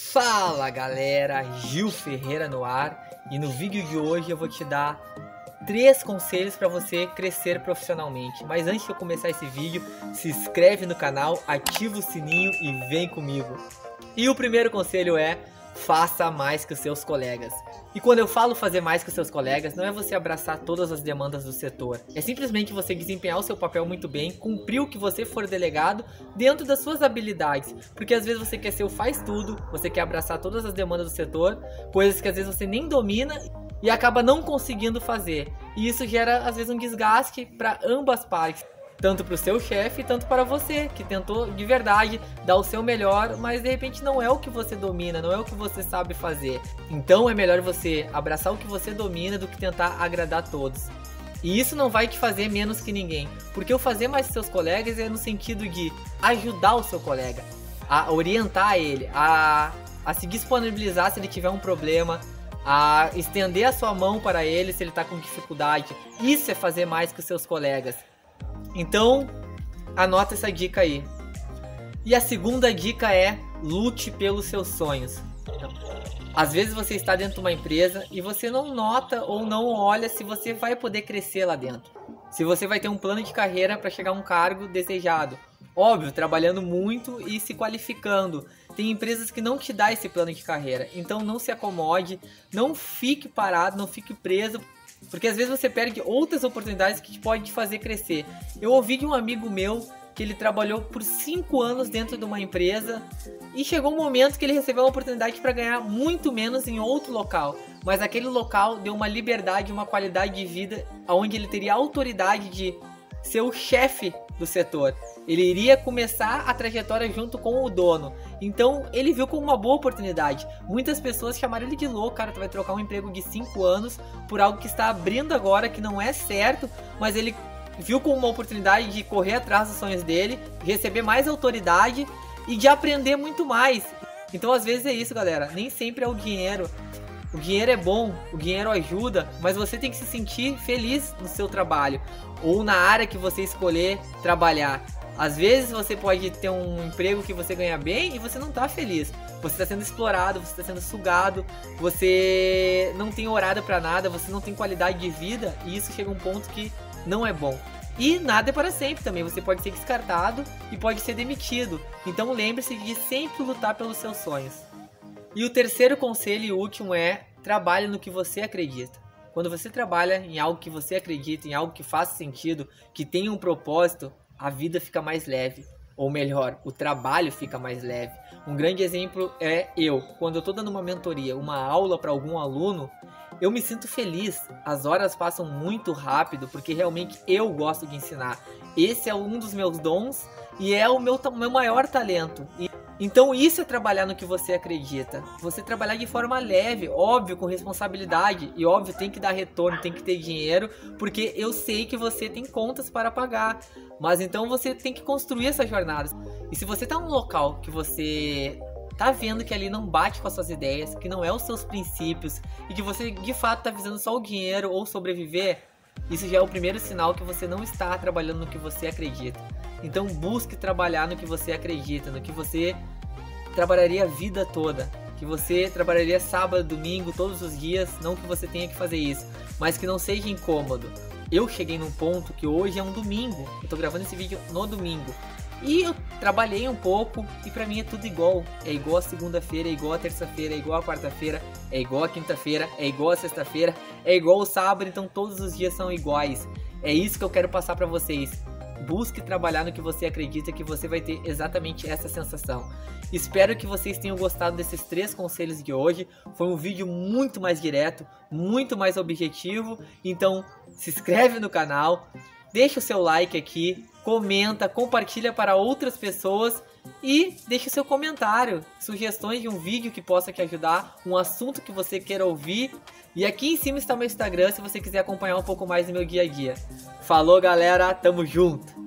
Fala galera, Gil Ferreira no ar e no vídeo de hoje eu vou te dar três conselhos para você crescer profissionalmente. Mas antes de eu começar esse vídeo, se inscreve no canal, ativa o sininho e vem comigo. E o primeiro conselho é faça mais que os seus colegas. E quando eu falo fazer mais que os seus colegas, não é você abraçar todas as demandas do setor. É simplesmente você desempenhar o seu papel muito bem, cumprir o que você for delegado dentro das suas habilidades. Porque às vezes você quer ser o faz tudo, você quer abraçar todas as demandas do setor, coisas que às vezes você nem domina e acaba não conseguindo fazer. E isso gera às vezes um desgaste para ambas partes tanto para o seu chefe, tanto para você, que tentou de verdade dar o seu melhor, mas de repente não é o que você domina, não é o que você sabe fazer. Então é melhor você abraçar o que você domina do que tentar agradar todos. E isso não vai te fazer menos que ninguém, porque o fazer mais que seus colegas é no sentido de ajudar o seu colega, a orientar ele, a, a se disponibilizar se ele tiver um problema, a estender a sua mão para ele se ele está com dificuldade. Isso é fazer mais que os seus colegas. Então, anota essa dica aí. E a segunda dica é lute pelos seus sonhos. Às vezes você está dentro de uma empresa e você não nota ou não olha se você vai poder crescer lá dentro. Se você vai ter um plano de carreira para chegar a um cargo desejado. Óbvio, trabalhando muito e se qualificando. Tem empresas que não te dá esse plano de carreira. Então não se acomode, não fique parado, não fique preso porque às vezes você perde outras oportunidades que pode te fazer crescer. Eu ouvi de um amigo meu que ele trabalhou por 5 anos dentro de uma empresa e chegou um momento que ele recebeu uma oportunidade para ganhar muito menos em outro local. Mas aquele local deu uma liberdade, uma qualidade de vida onde ele teria autoridade de ser o chefe do setor. Ele iria começar a trajetória junto com o dono. Então ele viu como uma boa oportunidade. Muitas pessoas chamaram ele de louco, cara, tu vai trocar um emprego de 5 anos por algo que está abrindo agora, que não é certo, mas ele viu como uma oportunidade de correr atrás dos sonhos dele, receber mais autoridade e de aprender muito mais. Então às vezes é isso, galera. Nem sempre é o dinheiro. O dinheiro é bom, o dinheiro ajuda, mas você tem que se sentir feliz no seu trabalho ou na área que você escolher trabalhar. Às vezes você pode ter um emprego que você ganha bem e você não tá feliz. Você está sendo explorado, você está sendo sugado, você não tem horário para nada, você não tem qualidade de vida e isso chega a um ponto que não é bom. E nada é para sempre também, você pode ser descartado e pode ser demitido. Então lembre-se de sempre lutar pelos seus sonhos. E o terceiro conselho e último é trabalhe no que você acredita. Quando você trabalha em algo que você acredita, em algo que faz sentido, que tem um propósito, a vida fica mais leve. Ou melhor, o trabalho fica mais leve. Um grande exemplo é eu. Quando eu estou dando uma mentoria, uma aula para algum aluno, eu me sinto feliz. As horas passam muito rápido porque realmente eu gosto de ensinar. Esse é um dos meus dons e é o meu, meu maior talento. E então isso é trabalhar no que você acredita. Você trabalhar de forma leve, óbvio, com responsabilidade. E óbvio, tem que dar retorno, tem que ter dinheiro, porque eu sei que você tem contas para pagar. Mas então você tem que construir essa jornada. E se você tá num local que você tá vendo que ali não bate com as suas ideias, que não é os seus princípios, e que você de fato tá visando só o dinheiro ou sobreviver, isso já é o primeiro sinal que você não está trabalhando no que você acredita. Então busque trabalhar no que você acredita, no que você trabalharia a vida toda. Que você trabalharia sábado, domingo, todos os dias, não que você tenha que fazer isso, mas que não seja incômodo. Eu cheguei num ponto que hoje é um domingo. Eu tô gravando esse vídeo no domingo. E eu trabalhei um pouco e para mim é tudo igual. É igual a segunda-feira, é igual a terça-feira, é igual a quarta-feira, é igual a quinta-feira, é igual a sexta-feira, é igual o sábado, então todos os dias são iguais. É isso que eu quero passar para vocês busque trabalhar no que você acredita que você vai ter exatamente essa sensação. Espero que vocês tenham gostado desses três conselhos de hoje. Foi um vídeo muito mais direto, muito mais objetivo. Então, se inscreve no canal, deixa o seu like aqui, comenta, compartilha para outras pessoas e deixe seu comentário, sugestões de um vídeo que possa te ajudar, um assunto que você queira ouvir. E aqui em cima está meu Instagram se você quiser acompanhar um pouco mais do meu dia a dia. Falou, galera, tamo junto!